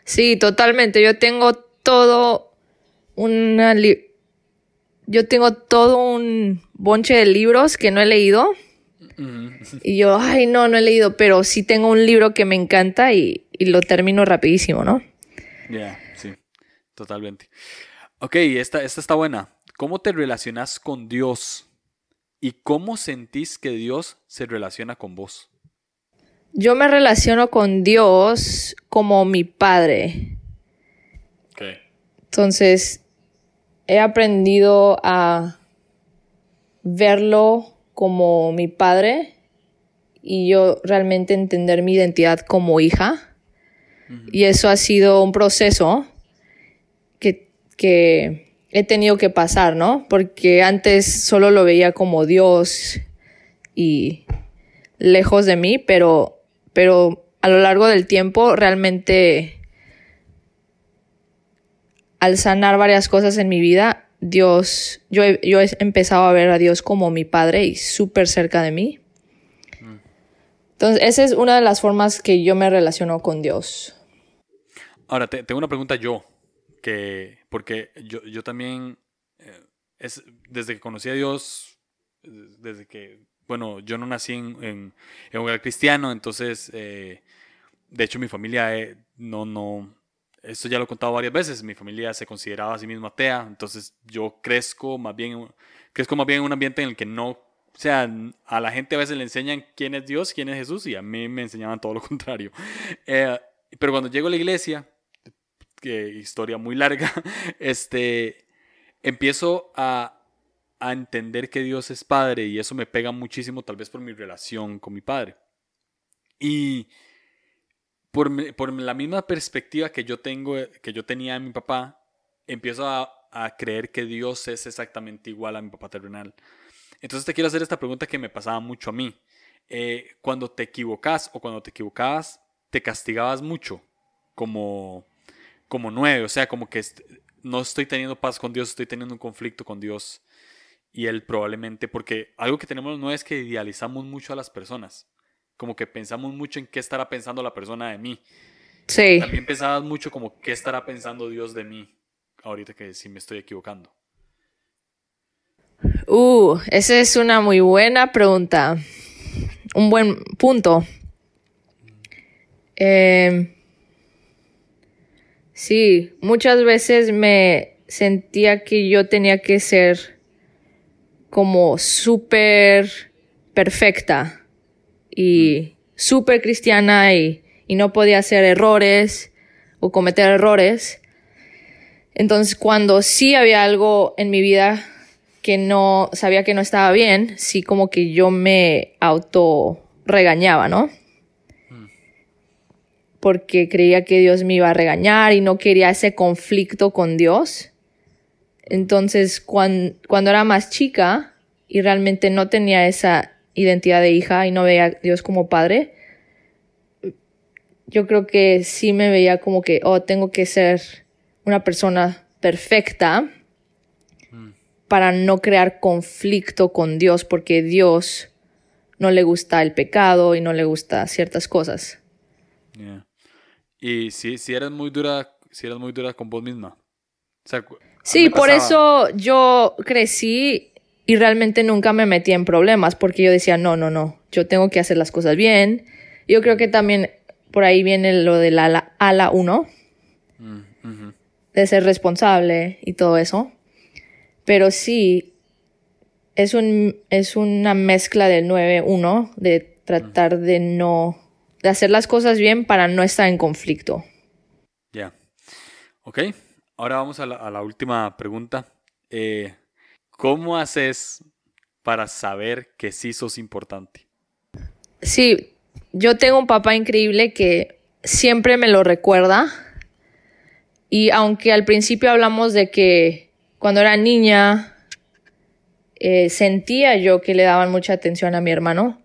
Sí, totalmente. Yo tengo todo una yo tengo todo un bonche de libros que no he leído. Y yo, ay, no, no he leído, pero sí tengo un libro que me encanta y, lo termino rapidísimo, ¿no? Ya, sí, totalmente. Ok, esta, esta está buena. ¿Cómo te relacionas con Dios? ¿Y cómo sentís que Dios se relaciona con vos? Yo me relaciono con Dios como mi padre. Ok. Entonces, he aprendido a verlo como mi padre y yo realmente entender mi identidad como hija. Y eso ha sido un proceso que, que, he tenido que pasar, ¿no? Porque antes solo lo veía como Dios y lejos de mí, pero, pero a lo largo del tiempo realmente al sanar varias cosas en mi vida, Dios, yo he, yo he empezado a ver a Dios como mi padre y súper cerca de mí. Entonces, esa es una de las formas que yo me relaciono con Dios. Ahora, te, tengo una pregunta yo, que, porque yo, yo también, eh, es, desde que conocí a Dios, desde que, bueno, yo no nací en, en, un hogar cristiano, entonces, eh, de hecho, mi familia eh, no, no, esto ya lo he contado varias veces, mi familia se consideraba a sí misma atea, entonces yo crezco más bien, crezco más bien en un ambiente en el que no, o sea, a la gente a veces le enseñan quién es Dios, quién es Jesús, y a mí me enseñaban todo lo contrario. Eh, pero cuando llego a la iglesia, que historia muy larga, este, empiezo a, a entender que Dios es Padre y eso me pega muchísimo tal vez por mi relación con mi Padre. Y por, la misma perspectiva que yo tengo, que yo tenía de mi papá, empiezo a, creer que Dios es exactamente igual a mi papá terrenal. Entonces te quiero hacer esta pregunta que me pasaba mucho a mí. Eh, cuando te equivocas o cuando te equivocabas, te castigabas mucho como, como nueve, o sea, como que no estoy teniendo paz con Dios, estoy teniendo un conflicto con Dios. y él probablemente, porque algo que tenemos nueve es que idealizamos mucho a las personas, como que pensamos mucho en qué estará pensando la persona de mí. Sí. También pensabas mucho como qué estará pensando Dios de mí, ahorita que sí me estoy equivocando. Uh, esa es una muy buena pregunta. Un buen punto. Eh, sí, muchas veces me sentía que yo tenía que ser como súper perfecta y súper cristiana y, y no podía hacer errores o cometer errores. Entonces cuando sí había algo en mi vida que no sabía que no estaba bien, sí como que yo me auto regañaba, ¿no? Porque creía que Dios me iba a regañar y no quería ese conflicto con Dios. Entonces, cuando, cuando era más chica y realmente no tenía esa identidad de hija y no veía a Dios como padre, yo creo que sí me veía como que, oh, tengo que ser una persona perfecta para no crear conflicto con Dios, porque Dios no le gusta el pecado y no le gusta ciertas cosas. Yeah. Y si, si eras muy dura, si eras muy dura con vos misma. O sea, sí, por eso yo crecí y realmente nunca me metí en problemas, porque yo decía, no, no, no, yo tengo que hacer las cosas bien. Yo creo que también por ahí viene lo de la ala, ala 1, mm, uh -huh. de ser responsable y todo eso. Pero sí, es, un, es una mezcla del 9-1, de tratar de no, de hacer las cosas bien para no estar en conflicto. Ya. Yeah. Ok, ahora vamos a la, a la última pregunta. Eh, ¿Cómo haces para saber que sí sos importante? Sí, yo tengo un papá increíble que siempre me lo recuerda. Y aunque al principio hablamos de que cuando era niña eh, sentía yo que le daban mucha atención a mi hermano,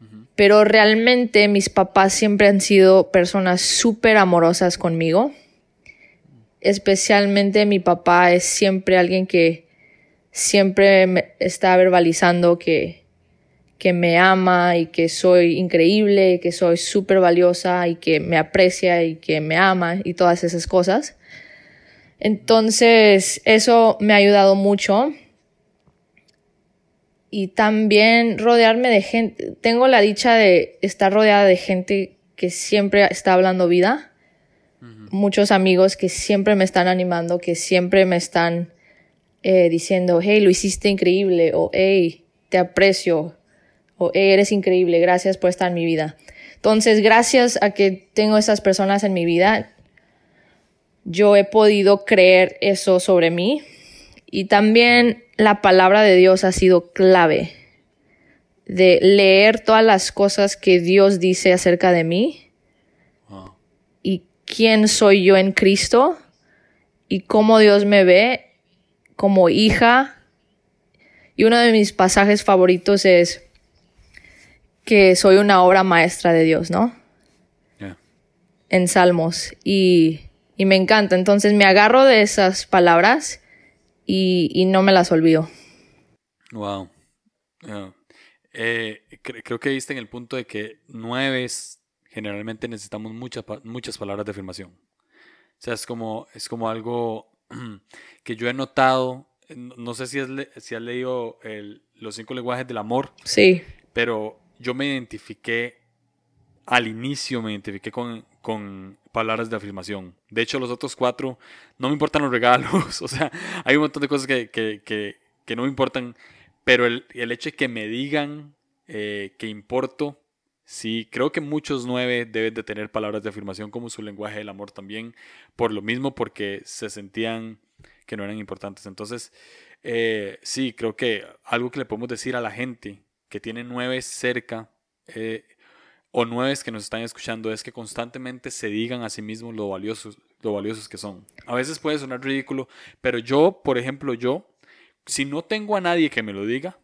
uh -huh. pero realmente mis papás siempre han sido personas súper amorosas conmigo. Especialmente mi papá es siempre alguien que siempre me está verbalizando que, que me ama y que soy increíble, que soy súper valiosa y que me aprecia y que me ama y todas esas cosas. Entonces, eso me ha ayudado mucho. Y también rodearme de gente. Tengo la dicha de estar rodeada de gente que siempre está hablando vida. Uh -huh. Muchos amigos que siempre me están animando, que siempre me están eh, diciendo, hey, lo hiciste increíble, o hey, te aprecio, o hey, eres increíble, gracias por estar en mi vida. Entonces, gracias a que tengo esas personas en mi vida, yo he podido creer eso sobre mí. Y también la palabra de Dios ha sido clave de leer todas las cosas que Dios dice acerca de mí wow. y quién soy yo en Cristo y cómo Dios me ve como hija. Y uno de mis pasajes favoritos es que soy una obra maestra de Dios, ¿no? Yeah. En Salmos. Y, y, me encanta. Entonces me agarro de esas palabras y, y no me las olvido. Wow. Yeah. Eh, cre creo que viste en el punto de que nueve generalmente necesitamos muchas, muchas palabras de afirmación. O sea, es como, es como algo que yo he notado, no sé si has, le si has leído el, los cinco lenguajes del amor. Sí. Pero yo me identifiqué, al inicio me identifiqué con, con palabras de afirmación. De hecho, los otros cuatro, no me importan los regalos. O sea, hay un montón de cosas que, que, que, que no me importan. Pero el, el, hecho de que me digan eh, que importo, Sí, creo que muchos nueve deben de tener palabras de afirmación como su lenguaje del amor también, por lo mismo porque se sentían que no eran importantes. Entonces, eh, sí, creo que algo que le podemos decir a la gente que tiene nueve cerca eh, o nueve que nos están escuchando es que constantemente se digan a sí mismos lo valiosos, lo valiosos que son. A veces puede sonar ridículo, pero yo, por ejemplo, yo, si no tengo a nadie que me lo diga,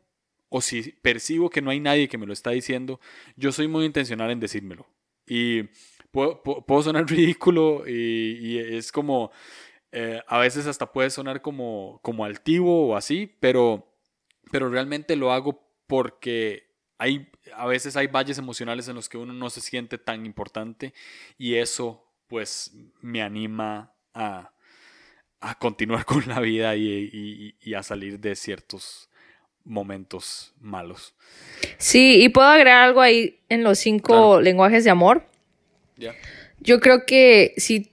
o si percibo que no hay nadie que me lo está diciendo, yo soy muy intencional en decírmelo. Y puedo, puedo sonar ridículo y, es como, eh, a veces hasta puede sonar como, como altivo o así, pero pero realmente lo hago porque hay, a veces hay valles emocionales en los que uno no se siente tan importante y eso pues me anima a, continuar con la vida y, a salir de ciertos momentos malos. Sí, y puedo agregar algo ahí en los cinco lenguajes de amor. Yo creo que si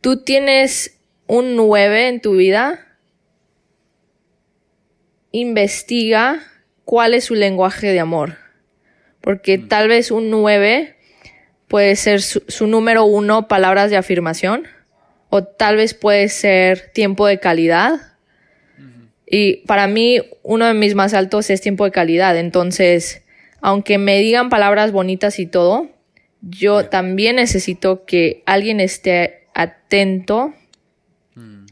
tú tienes un 9 en tu vida, investiga cuál es su lenguaje de amor. Porque mm. tal vez un 9 puede ser su, número uno, palabras de afirmación. O tal vez puede ser tiempo de calidad. Y para mí, uno de mis más altos es tiempo de calidad. Entonces, aunque me digan palabras bonitas y todo, yo también necesito que alguien esté atento mm.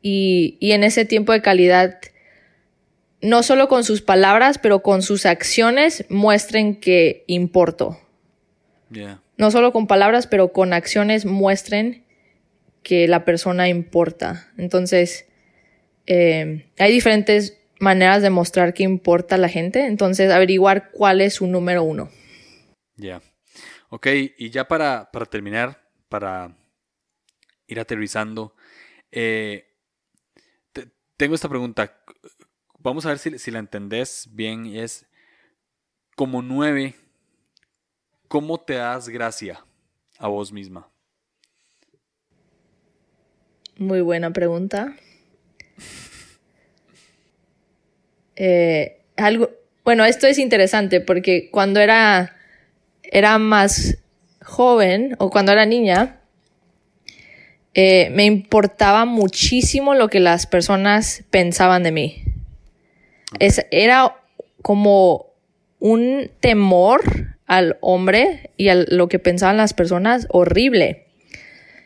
y, y, en ese tiempo de calidad, no solo con sus palabras, pero con sus acciones, muestren que importo. No solo con palabras, pero con acciones muestren que la persona importa. Entonces, eh, hay diferentes maneras de mostrar que importa a la gente. Entonces, averiguar cuál es su número uno. Ya. Ok, y ya para, terminar, para ir aterrizando, eh, tengo esta pregunta. Vamos a ver si, la entendés bien. Es como nueve, ¿cómo te das gracia a vos misma? Muy buena pregunta. Eh, algo, bueno, esto es interesante porque cuando era era más joven o cuando era niña, eh, me importaba muchísimo lo que las personas pensaban de mí. era como un temor al hombre y a lo que pensaban las personas horrible.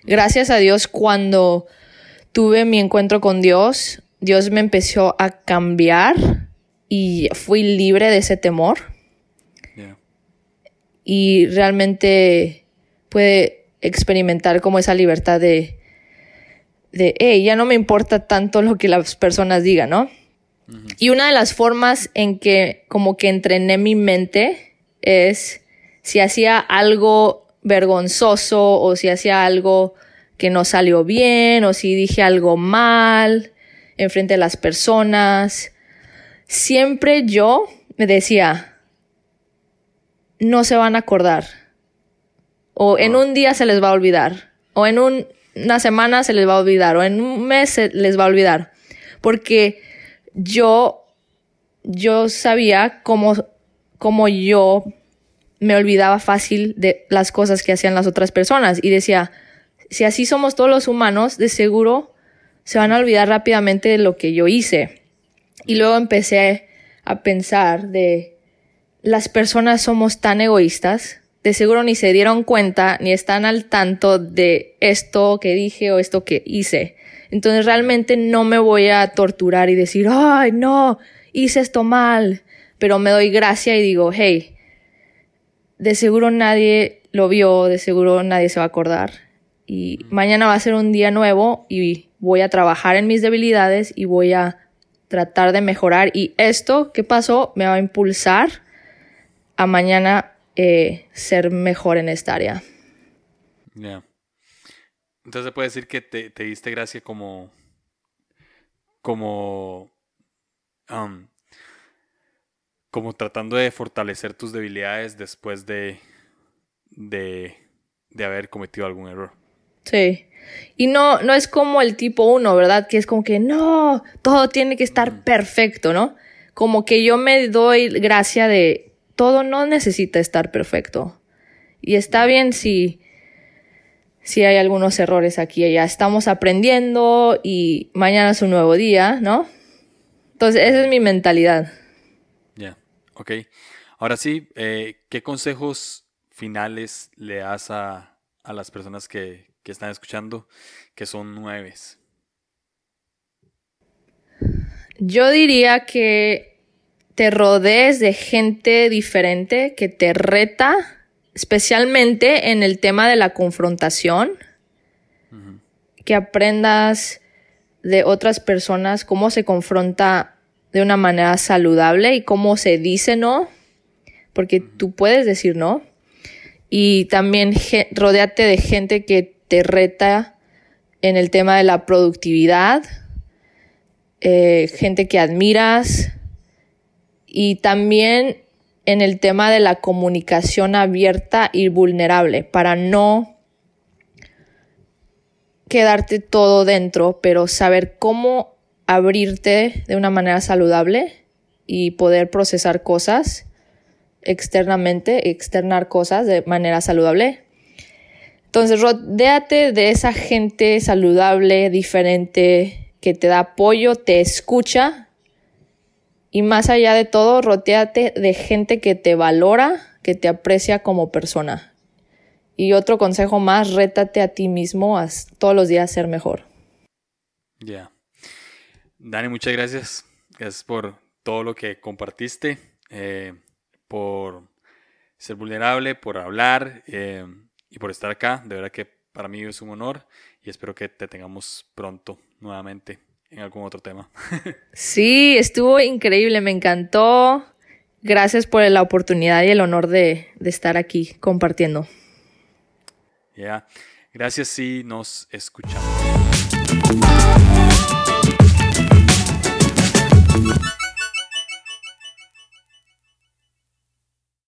Gracias a Dios, cuando tuve mi encuentro con Dios, Dios me empezó a cambiar y fui libre de ese temor. Y realmente puede experimentar como esa libertad de, de, hey, ya no me importa tanto lo que las personas digan, ¿no? Y una de las formas en que como que entrené mi mente es si hacía algo vergonzoso o si hacía algo que no salió bien o si dije algo mal en frente de las personas, siempre yo me decía, no se van a acordar. O en un día se les va a olvidar. O en una semana se les va a olvidar. O en un mes se les va a olvidar. Porque yo, yo sabía cómo, cómo yo me olvidaba fácil de las cosas que hacían las otras personas. Y decía, si así somos todos los humanos, de seguro se van a olvidar rápidamente de lo que yo hice. Y luego empecé a pensar de, las personas somos tan egoístas, de seguro ni se dieron cuenta ni están al tanto de esto que dije o esto que hice. Entonces realmente no me voy a torturar y decir, ay, no, hice esto mal. Pero me doy gracia y digo, hey, de seguro nadie lo vio, de seguro nadie se va a acordar. Y mañana va a ser un día nuevo y voy a trabajar en mis debilidades y voy a tratar de mejorar. Y esto que pasó me va a impulsar a mañana eh, ser mejor en esta área. Ya. Entonces se puede decir que te, diste gracia como, como, um, como tratando de fortalecer tus debilidades después de, de, de haber cometido algún error. Sí. Y no, no es como el tipo uno, ¿verdad? Que es como que no, todo tiene que estar perfecto, ¿no? Como que yo me doy gracia de todo no necesita estar perfecto. Y está bien si, si hay algunos errores aquí y allá. Estamos aprendiendo y mañana es un nuevo día, ¿no? Entonces, esa es mi mentalidad. Ya, ok. Ahora sí, eh, ¿qué consejos finales le das a, las personas que, que están escuchando, que son nueves? Yo diría que te rodees de gente diferente que te reta, especialmente en el tema de la confrontación, que aprendas de otras personas cómo se confronta de una manera saludable y cómo se dice no, porque tú puedes decir no. Y también rodeate de gente que te reta en el tema de la productividad, eh, gente que admiras y también en el tema de la comunicación abierta y vulnerable para no quedarte todo dentro, pero saber cómo abrirte de una manera saludable y poder procesar cosas externamente, externar cosas de manera saludable. Entonces, rodéate de esa gente saludable, diferente, que te da apoyo, te escucha. Y más allá de todo, rodeate de gente que te valora, que te aprecia como persona. Y otro consejo más, rétate a ti mismo a todos los días ser mejor. Ya. Dani, muchas gracias. Gracias por todo lo que compartiste, eh, por ser vulnerable, por hablar eh, y por estar acá. De verdad que para mí es un honor y espero que te tengamos pronto nuevamente en algún otro tema. sí, estuvo increíble, me encantó. Gracias por la oportunidad y el honor de, de estar aquí compartiendo. Ya, gracias y nos escuchamos.